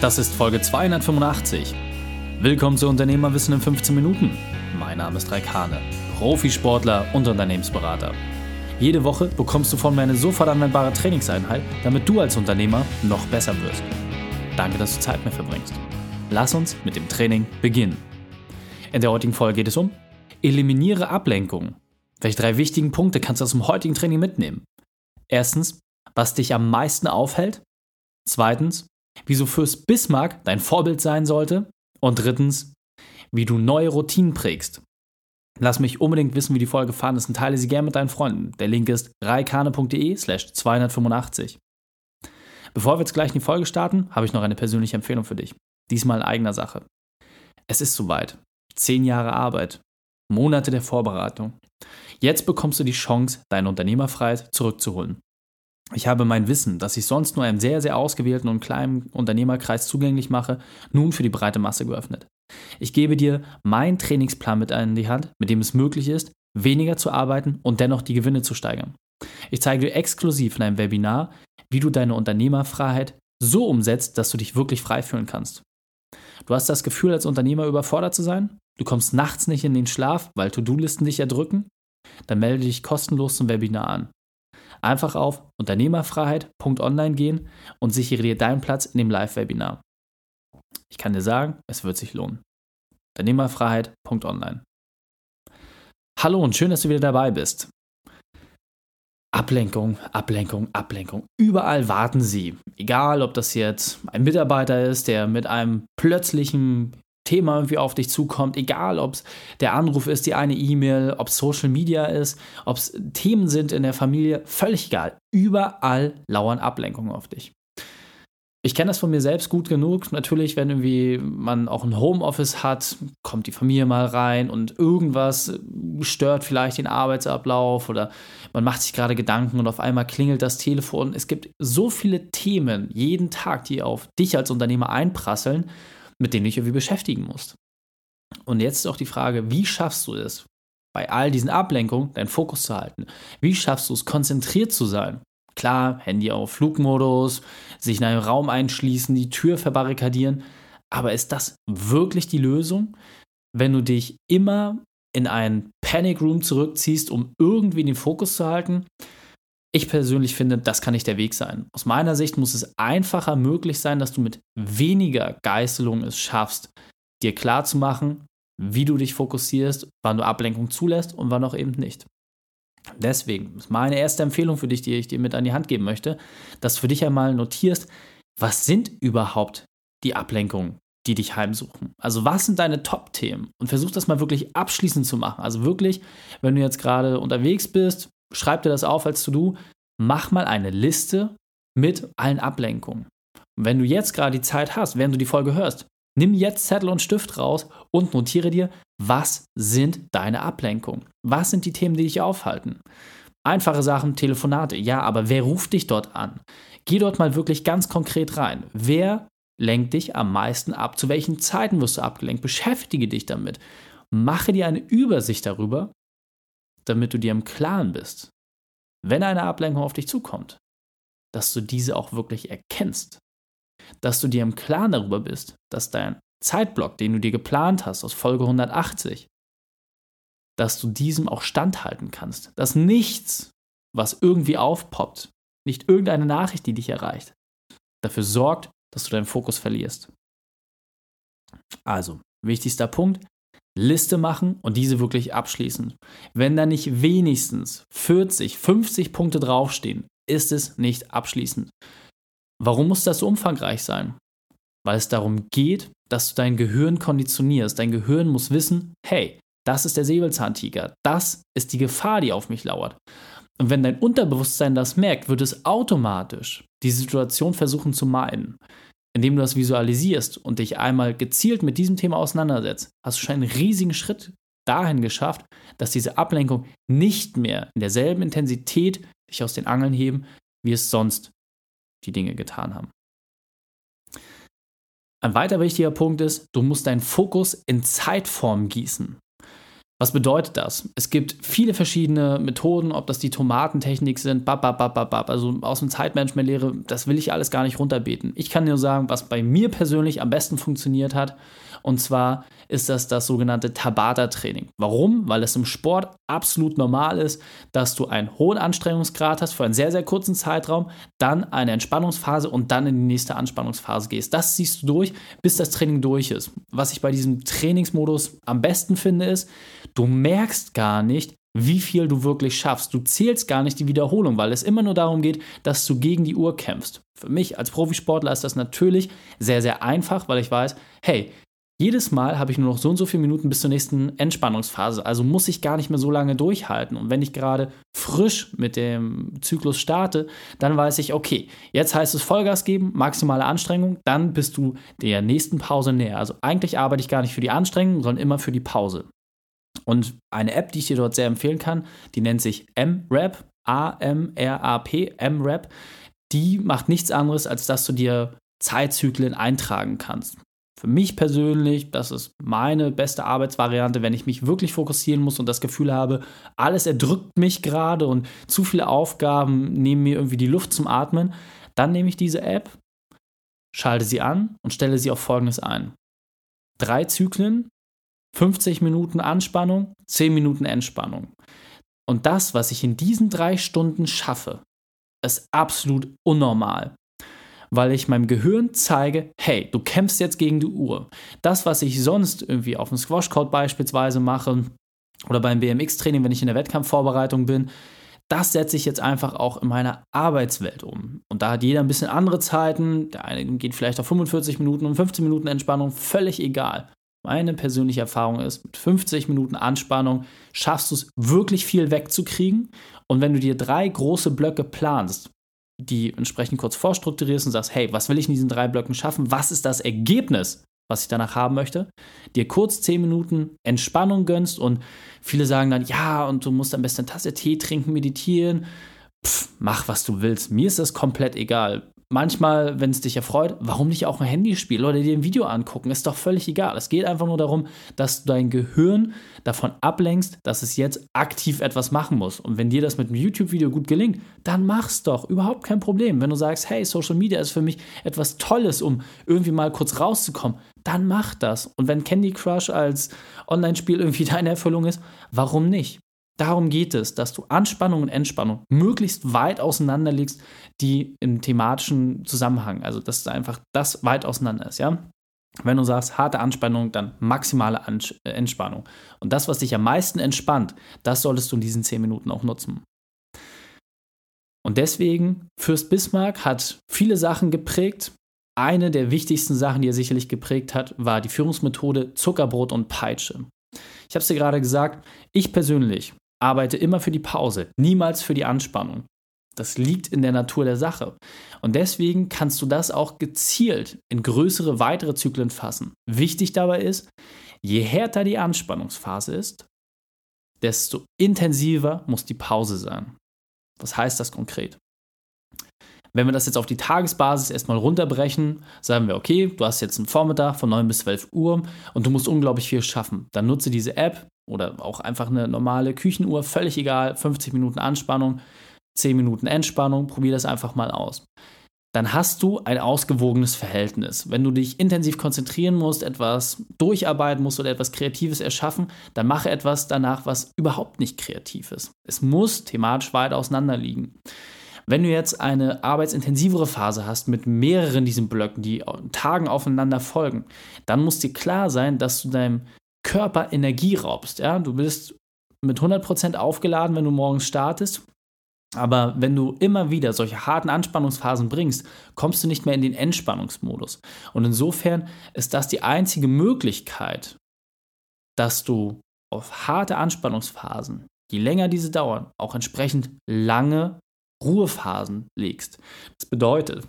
Das ist Folge 285. Willkommen zu Unternehmerwissen in 15 Minuten. Mein Name ist Raik Hane, Profisportler und Unternehmensberater. Jede Woche bekommst du von mir eine sofort anwendbare Trainingseinheit, damit du als Unternehmer noch besser wirst. Danke, dass du Zeit mit mir verbringst. Lass uns mit dem Training beginnen. In der heutigen Folge geht es um Eliminiere Ablenkungen. Welche drei wichtigen Punkte kannst du aus dem heutigen Training mitnehmen? Erstens, was dich am meisten aufhält. Zweitens, wieso Fürst Bismarck dein Vorbild sein sollte. Und drittens, wie du neue Routinen prägst. Lass mich unbedingt wissen, wie die Folge gefallen ist und teile sie gerne mit deinen Freunden. Der Link ist reikane.de slash 285. Bevor wir jetzt gleich in die Folge starten, habe ich noch eine persönliche Empfehlung für dich. Diesmal in eigener Sache. Es ist soweit. Zehn Jahre Arbeit. Monate der Vorbereitung. Jetzt bekommst du die Chance, deine Unternehmerfreiheit zurückzuholen. Ich habe mein Wissen, das ich sonst nur einem sehr, sehr ausgewählten und kleinen Unternehmerkreis zugänglich mache, nun für die breite Masse geöffnet. Ich gebe dir meinen Trainingsplan mit in die Hand, mit dem es möglich ist, weniger zu arbeiten und dennoch die Gewinne zu steigern. Ich zeige dir exklusiv in einem Webinar, wie du deine Unternehmerfreiheit so umsetzt, dass du dich wirklich frei fühlen kannst. Du hast das Gefühl, als Unternehmer überfordert zu sein? Du kommst nachts nicht in den Schlaf, weil To-Do-Listen dich erdrücken? Dann melde dich kostenlos zum Webinar an. Einfach auf unternehmerfreiheit.online gehen und sichere dir deinen Platz in dem Live-Webinar. Ich kann dir sagen, es wird sich lohnen. Unternehmerfreiheit.online. Hallo und schön, dass du wieder dabei bist. Ablenkung, Ablenkung, Ablenkung. Überall warten sie. Egal, ob das jetzt ein Mitarbeiter ist, der mit einem plötzlichen Thema irgendwie auf dich zukommt, egal ob es der Anruf ist, die eine E-Mail, ob es Social Media ist, ob es Themen sind in der Familie, völlig egal. Überall lauern Ablenkungen auf dich. Ich kenne das von mir selbst gut genug. Natürlich, wenn irgendwie man auch ein Homeoffice hat, kommt die Familie mal rein und irgendwas stört vielleicht den Arbeitsablauf oder man macht sich gerade Gedanken und auf einmal klingelt das Telefon. Es gibt so viele Themen jeden Tag, die auf dich als Unternehmer einprasseln mit denen du dich irgendwie beschäftigen musst. Und jetzt ist auch die Frage, wie schaffst du es, bei all diesen Ablenkungen deinen Fokus zu halten? Wie schaffst du es, konzentriert zu sein? Klar, Handy auf Flugmodus, sich in einen Raum einschließen, die Tür verbarrikadieren. Aber ist das wirklich die Lösung, wenn du dich immer in einen Panic Room zurückziehst, um irgendwie den Fokus zu halten? Ich persönlich finde, das kann nicht der Weg sein. Aus meiner Sicht muss es einfacher möglich sein, dass du mit weniger Geißelung es schaffst, dir klarzumachen, wie du dich fokussierst, wann du Ablenkung zulässt und wann auch eben nicht. Deswegen ist meine erste Empfehlung für dich, die ich dir mit an die Hand geben möchte, dass du für dich einmal notierst, was sind überhaupt die Ablenkungen, die dich heimsuchen? Also was sind deine Top-Themen? Und versuch das mal wirklich abschließend zu machen. Also wirklich, wenn du jetzt gerade unterwegs bist, schreib dir das auf als To-Do, mach mal eine Liste mit allen Ablenkungen. Und wenn du jetzt gerade die Zeit hast, während du die Folge hörst, nimm jetzt Zettel und Stift raus und notiere dir, was sind deine Ablenkungen? Was sind die Themen, die dich aufhalten? Einfache Sachen, Telefonate, ja, aber wer ruft dich dort an? Geh dort mal wirklich ganz konkret rein. Wer lenkt dich am meisten ab? Zu welchen Zeiten wirst du abgelenkt? Beschäftige dich damit. Mache dir eine Übersicht darüber damit du dir im Klaren bist, wenn eine Ablenkung auf dich zukommt, dass du diese auch wirklich erkennst. Dass du dir im Klaren darüber bist, dass dein Zeitblock, den du dir geplant hast aus Folge 180, dass du diesem auch standhalten kannst. Dass nichts, was irgendwie aufpoppt, nicht irgendeine Nachricht, die dich erreicht, dafür sorgt, dass du deinen Fokus verlierst. Also, wichtigster Punkt, Liste machen und diese wirklich abschließen. Wenn da nicht wenigstens 40, 50 Punkte draufstehen, ist es nicht abschließend. Warum muss das so umfangreich sein? Weil es darum geht, dass du dein Gehirn konditionierst. Dein Gehirn muss wissen, hey, das ist der Säbelzahntiger, das ist die Gefahr, die auf mich lauert. Und wenn dein Unterbewusstsein das merkt, wird es automatisch die Situation versuchen zu meiden indem du das visualisierst und dich einmal gezielt mit diesem Thema auseinandersetzt, hast du schon einen riesigen Schritt dahin geschafft, dass diese Ablenkung nicht mehr in derselben Intensität dich aus den Angeln heben, wie es sonst die Dinge getan haben. Ein weiter wichtiger Punkt ist, du musst deinen Fokus in Zeitform gießen. Was bedeutet das? Es gibt viele verschiedene Methoden, ob das die Tomatentechnik sind, bababababab, also aus dem Zeitmanagement-Lehre, das will ich alles gar nicht runterbeten. Ich kann nur sagen, was bei mir persönlich am besten funktioniert hat. Und zwar ist das das sogenannte Tabata-Training. Warum? Weil es im Sport absolut normal ist, dass du einen hohen Anstrengungsgrad hast für einen sehr, sehr kurzen Zeitraum, dann eine Entspannungsphase und dann in die nächste Anspannungsphase gehst. Das siehst du durch, bis das Training durch ist. Was ich bei diesem Trainingsmodus am besten finde, ist, du merkst gar nicht, wie viel du wirklich schaffst. Du zählst gar nicht die Wiederholung, weil es immer nur darum geht, dass du gegen die Uhr kämpfst. Für mich als Profisportler ist das natürlich sehr, sehr einfach, weil ich weiß, hey, jedes Mal habe ich nur noch so und so viele Minuten bis zur nächsten Entspannungsphase. Also muss ich gar nicht mehr so lange durchhalten. Und wenn ich gerade frisch mit dem Zyklus starte, dann weiß ich, okay, jetzt heißt es Vollgas geben, maximale Anstrengung, dann bist du der nächsten Pause näher. Also eigentlich arbeite ich gar nicht für die Anstrengung, sondern immer für die Pause. Und eine App, die ich dir dort sehr empfehlen kann, die nennt sich MRAP, A-M-R-A-P, MRAP. Die macht nichts anderes, als dass du dir Zeitzyklen eintragen kannst. Für mich persönlich, das ist meine beste Arbeitsvariante, wenn ich mich wirklich fokussieren muss und das Gefühl habe, alles erdrückt mich gerade und zu viele Aufgaben nehmen mir irgendwie die Luft zum Atmen, dann nehme ich diese App, schalte sie an und stelle sie auf Folgendes ein. Drei Zyklen, 50 Minuten Anspannung, 10 Minuten Entspannung. Und das, was ich in diesen drei Stunden schaffe, ist absolut unnormal weil ich meinem Gehirn zeige, hey, du kämpfst jetzt gegen die Uhr. Das, was ich sonst irgendwie auf dem Squash-Court beispielsweise mache oder beim BMX-Training, wenn ich in der Wettkampfvorbereitung bin, das setze ich jetzt einfach auch in meiner Arbeitswelt um. Und da hat jeder ein bisschen andere Zeiten. Der eine geht vielleicht auf 45 Minuten und 15 Minuten Entspannung, völlig egal. Meine persönliche Erfahrung ist, mit 50 Minuten Anspannung schaffst du es wirklich viel wegzukriegen. Und wenn du dir drei große Blöcke planst, die entsprechend kurz vorstrukturierst und sagst, hey, was will ich in diesen drei Blöcken schaffen? Was ist das Ergebnis, was ich danach haben möchte? Dir kurz zehn Minuten Entspannung gönnst und viele sagen dann, ja, und du musst am besten eine Tasse Tee trinken, meditieren. Pff, mach, was du willst. Mir ist das komplett egal manchmal, wenn es dich erfreut, warum nicht auch ein Handyspiel oder dir ein Video angucken? Ist doch völlig egal. Es geht einfach nur darum, dass du dein Gehirn davon ablenkst, dass es jetzt aktiv etwas machen muss. Und wenn dir das mit einem YouTube-Video gut gelingt, dann mach's doch. Überhaupt kein Problem. Wenn du sagst, hey, Social Media ist für mich etwas Tolles, um irgendwie mal kurz rauszukommen, dann mach das. Und wenn Candy Crush als Online-Spiel irgendwie deine Erfüllung ist, warum nicht? Darum geht es, dass du Anspannung und Entspannung möglichst weit auseinanderlegst, die im thematischen Zusammenhang, also dass einfach das weit auseinander ist, ja. Wenn du sagst, harte Anspannung, dann maximale äh, Entspannung. Und das, was dich am meisten entspannt, das solltest du in diesen zehn Minuten auch nutzen. Und deswegen, Fürst Bismarck hat viele Sachen geprägt. Eine der wichtigsten Sachen, die er sicherlich geprägt hat, war die Führungsmethode Zuckerbrot und Peitsche. Ich habe es dir gerade gesagt, ich persönlich arbeite immer für die Pause, niemals für die Anspannung. Das liegt in der Natur der Sache. Und deswegen kannst du das auch gezielt in größere, weitere Zyklen fassen. Wichtig dabei ist, je härter die Anspannungsphase ist, desto intensiver muss die Pause sein. Was heißt das konkret? Wenn wir das jetzt auf die Tagesbasis erstmal runterbrechen, sagen wir, okay, du hast jetzt einen Vormittag von 9 bis 12 Uhr und du musst unglaublich viel schaffen. Dann nutze diese App oder auch einfach eine normale Küchenuhr, völlig egal, 50 Minuten Anspannung, 10 Minuten Entspannung, probier das einfach mal aus. Dann hast du ein ausgewogenes Verhältnis. Wenn du dich intensiv konzentrieren musst, etwas durcharbeiten musst oder etwas Kreatives erschaffen, dann mache etwas danach, was überhaupt nicht kreativ ist. Es muss thematisch weit auseinander liegen. Wenn du jetzt eine arbeitsintensivere Phase hast mit mehreren diesen Blöcken, die Tagen aufeinander folgen, dann muss dir klar sein, dass du deinem Körper Energie raubst. Ja? Du bist mit 100% aufgeladen, wenn du morgens startest. Aber wenn du immer wieder solche harten Anspannungsphasen bringst, kommst du nicht mehr in den Entspannungsmodus. Und insofern ist das die einzige Möglichkeit, dass du auf harte Anspannungsphasen, je länger diese dauern, auch entsprechend lange Ruhephasen legst. Das bedeutet,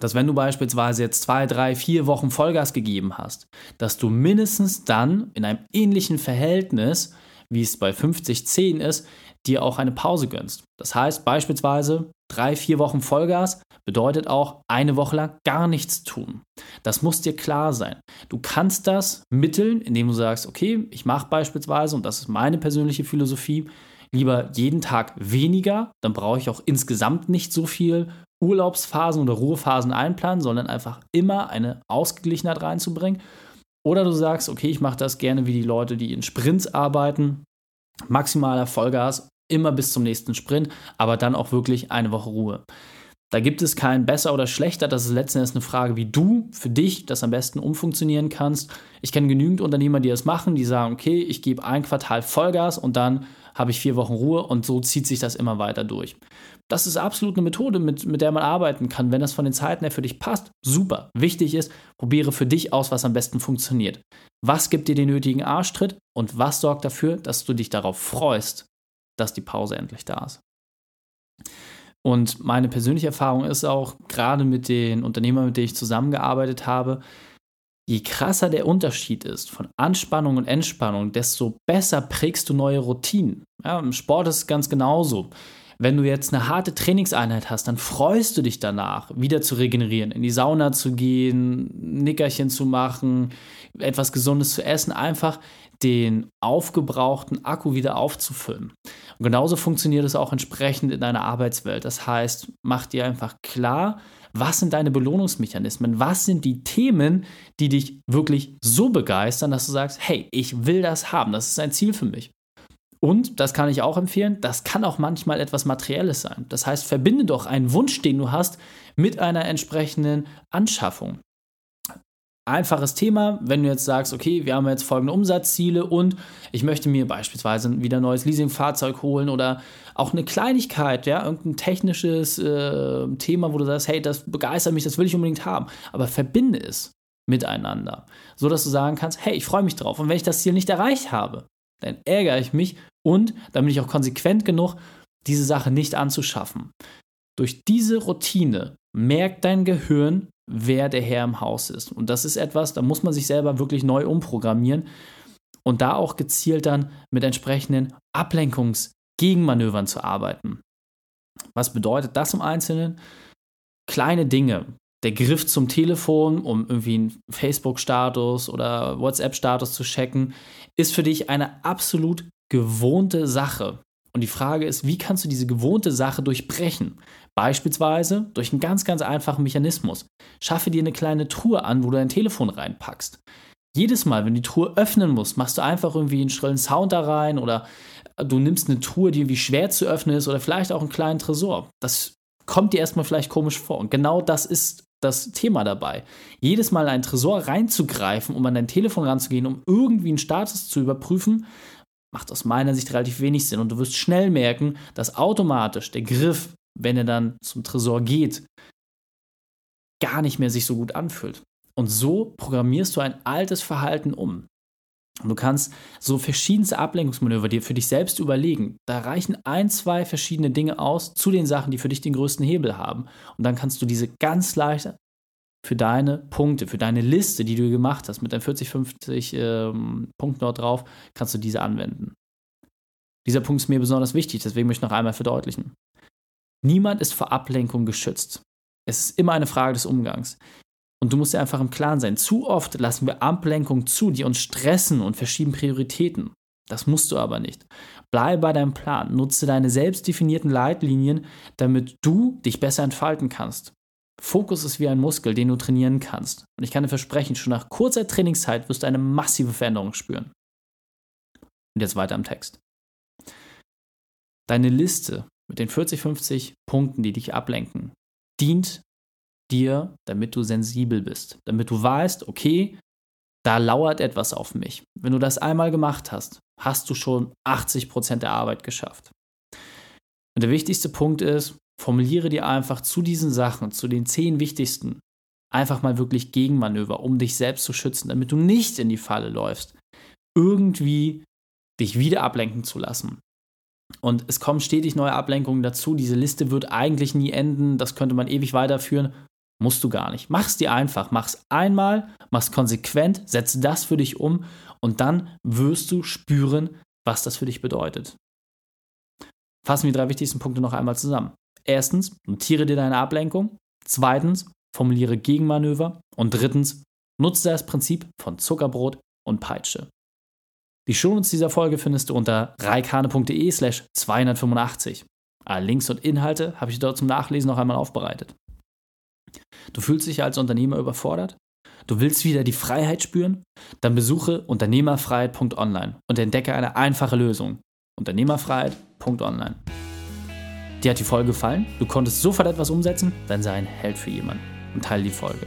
dass wenn du beispielsweise jetzt zwei, drei, vier Wochen Vollgas gegeben hast, dass du mindestens dann in einem ähnlichen Verhältnis, wie es bei 50-10 ist, dir auch eine Pause gönnst. Das heißt beispielsweise, drei, vier Wochen Vollgas bedeutet auch eine Woche lang gar nichts tun. Das muss dir klar sein. Du kannst das mitteln, indem du sagst, okay, ich mache beispielsweise, und das ist meine persönliche Philosophie, lieber jeden Tag weniger, dann brauche ich auch insgesamt nicht so viel Urlaubsphasen oder Ruhephasen einplanen, sondern einfach immer eine Ausgeglichenheit reinzubringen. Oder du sagst, okay, ich mache das gerne wie die Leute, die in Sprints arbeiten, maximaler Vollgas, immer bis zum nächsten Sprint, aber dann auch wirklich eine Woche Ruhe. Da gibt es kein besser oder schlechter, das ist letzten Endes eine Frage, wie du für dich das am besten umfunktionieren kannst. Ich kenne genügend Unternehmer, die das machen, die sagen, okay, ich gebe ein Quartal Vollgas und dann habe ich vier Wochen Ruhe und so zieht sich das immer weiter durch. Das ist absolut eine Methode, mit, mit der man arbeiten kann. Wenn das von den Zeiten her für dich passt, super. Wichtig ist, probiere für dich aus, was am besten funktioniert. Was gibt dir den nötigen Arschtritt und was sorgt dafür, dass du dich darauf freust, dass die Pause endlich da ist. Und meine persönliche Erfahrung ist auch, gerade mit den Unternehmern, mit denen ich zusammengearbeitet habe, je krasser der Unterschied ist von Anspannung und Entspannung, desto besser prägst du neue Routinen. Ja, Im Sport ist es ganz genauso. Wenn du jetzt eine harte Trainingseinheit hast, dann freust du dich danach, wieder zu regenerieren, in die Sauna zu gehen, Nickerchen zu machen, etwas Gesundes zu essen, einfach den aufgebrauchten Akku wieder aufzufüllen. Und genauso funktioniert es auch entsprechend in deiner Arbeitswelt. Das heißt, mach dir einfach klar, was sind deine Belohnungsmechanismen? Was sind die Themen, die dich wirklich so begeistern, dass du sagst, hey, ich will das haben, das ist ein Ziel für mich. Und, das kann ich auch empfehlen, das kann auch manchmal etwas Materielles sein. Das heißt, verbinde doch einen Wunsch, den du hast, mit einer entsprechenden Anschaffung. Einfaches Thema, wenn du jetzt sagst, okay, wir haben jetzt folgende Umsatzziele und ich möchte mir beispielsweise wieder ein neues Leasingfahrzeug holen oder auch eine Kleinigkeit, ja, irgendein technisches äh, Thema, wo du sagst, hey, das begeistert mich, das will ich unbedingt haben, aber verbinde es miteinander, so dass du sagen kannst, hey, ich freue mich drauf. Und wenn ich das Ziel nicht erreicht habe, dann ärgere ich mich und dann bin ich auch konsequent genug, diese Sache nicht anzuschaffen. Durch diese Routine merkt dein Gehirn, wer der Herr im Haus ist. Und das ist etwas, da muss man sich selber wirklich neu umprogrammieren und da auch gezielt dann mit entsprechenden Ablenkungsgegenmanövern zu arbeiten. Was bedeutet das im Einzelnen? Kleine Dinge. Der Griff zum Telefon, um irgendwie einen Facebook-Status oder WhatsApp-Status zu checken, ist für dich eine absolut gewohnte Sache. Und die Frage ist, wie kannst du diese gewohnte Sache durchbrechen? Beispielsweise durch einen ganz, ganz einfachen Mechanismus. Schaffe dir eine kleine Truhe an, wo du dein Telefon reinpackst. Jedes Mal, wenn du die Truhe öffnen musst, machst du einfach irgendwie einen schrillen Sound da rein oder du nimmst eine Truhe, die irgendwie schwer zu öffnen ist oder vielleicht auch einen kleinen Tresor. Das kommt dir erstmal vielleicht komisch vor. Und genau das ist das Thema dabei. Jedes Mal in einen Tresor reinzugreifen, um an dein Telefon ranzugehen, um irgendwie einen Status zu überprüfen, macht aus meiner Sicht relativ wenig Sinn. Und du wirst schnell merken, dass automatisch der Griff wenn er dann zum Tresor geht, gar nicht mehr sich so gut anfühlt. Und so programmierst du ein altes Verhalten um. Und du kannst so verschiedenste Ablenkungsmanöver dir für dich selbst überlegen. Da reichen ein, zwei verschiedene Dinge aus zu den Sachen, die für dich den größten Hebel haben. Und dann kannst du diese ganz leicht für deine Punkte, für deine Liste, die du gemacht hast, mit deinen 40, 50 ähm, Punkten dort drauf, kannst du diese anwenden. Dieser Punkt ist mir besonders wichtig, deswegen möchte ich noch einmal verdeutlichen. Niemand ist vor Ablenkung geschützt. Es ist immer eine Frage des Umgangs. Und du musst dir einfach im Klaren sein. Zu oft lassen wir Ablenkung zu, die uns stressen und verschieben Prioritäten. Das musst du aber nicht. Bleibe bei deinem Plan. Nutze deine selbst definierten Leitlinien, damit du dich besser entfalten kannst. Fokus ist wie ein Muskel, den du trainieren kannst. Und ich kann dir versprechen, schon nach kurzer Trainingszeit wirst du eine massive Veränderung spüren. Und jetzt weiter im Text. Deine Liste mit den 40, 50 Punkten, die dich ablenken, dient dir, damit du sensibel bist, damit du weißt, okay, da lauert etwas auf mich. Wenn du das einmal gemacht hast, hast du schon 80 Prozent der Arbeit geschafft. Und der wichtigste Punkt ist, formuliere dir einfach zu diesen Sachen, zu den zehn wichtigsten, einfach mal wirklich Gegenmanöver, um dich selbst zu schützen, damit du nicht in die Falle läufst, irgendwie dich wieder ablenken zu lassen. Und es kommen stetig neue Ablenkungen dazu. Diese Liste wird eigentlich nie enden. Das könnte man ewig weiterführen. Musst du gar nicht. Mach es dir einfach. Mach es einmal, mach es konsequent, setze das für dich um und dann wirst du spüren, was das für dich bedeutet. Fassen wir die drei wichtigsten Punkte noch einmal zusammen. Erstens, notiere dir deine Ablenkung. Zweitens, formuliere Gegenmanöver. Und drittens, nutze das Prinzip von Zuckerbrot und Peitsche. Die Shownotes dieser Folge findest du unter reikane.de slash 285. Alle Links und Inhalte habe ich dort zum Nachlesen noch einmal aufbereitet. Du fühlst dich als Unternehmer überfordert? Du willst wieder die Freiheit spüren? Dann besuche unternehmerfreiheit.online und entdecke eine einfache Lösung. Unternehmerfreiheit.online. Dir hat die Folge gefallen? Du konntest sofort etwas umsetzen? Dann sei ein Held für jemanden und teile die Folge.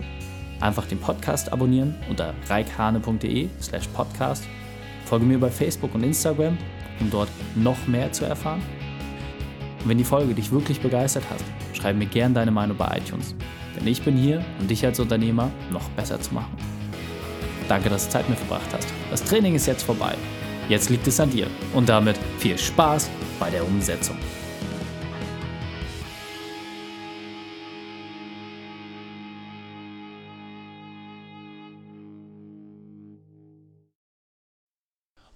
Einfach den Podcast abonnieren unter reikhane.de slash podcast. Folge mir bei Facebook und Instagram, um dort noch mehr zu erfahren. Und wenn die Folge dich wirklich begeistert hat, schreib mir gerne deine Meinung bei iTunes. Denn ich bin hier, um dich als Unternehmer noch besser zu machen. Danke, dass du Zeit mit verbracht hast. Das Training ist jetzt vorbei. Jetzt liegt es an dir. Und damit viel Spaß bei der Umsetzung.